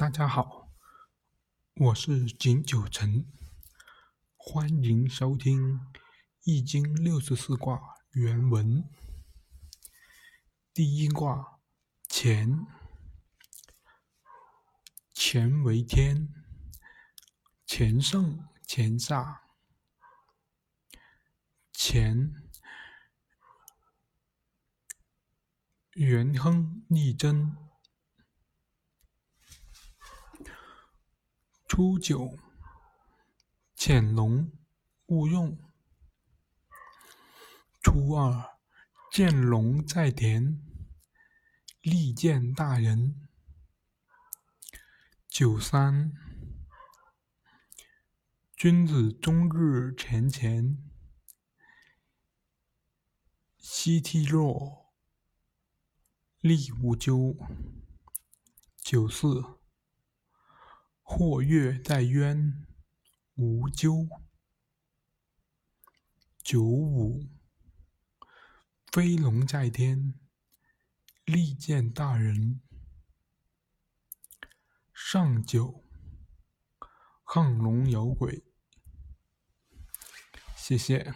大家好，我是景九成，欢迎收听《易经》六十四卦原文。第一卦乾，乾为天，乾盛乾下，乾元亨利贞。初九，潜龙勿用。初二，见龙在田，利见大人。九三，君子终日乾乾，夕惕若，厉无咎。九四。或跃在渊，无咎。九五，飞龙在天，利见大人。上九，亢龙有悔。谢谢。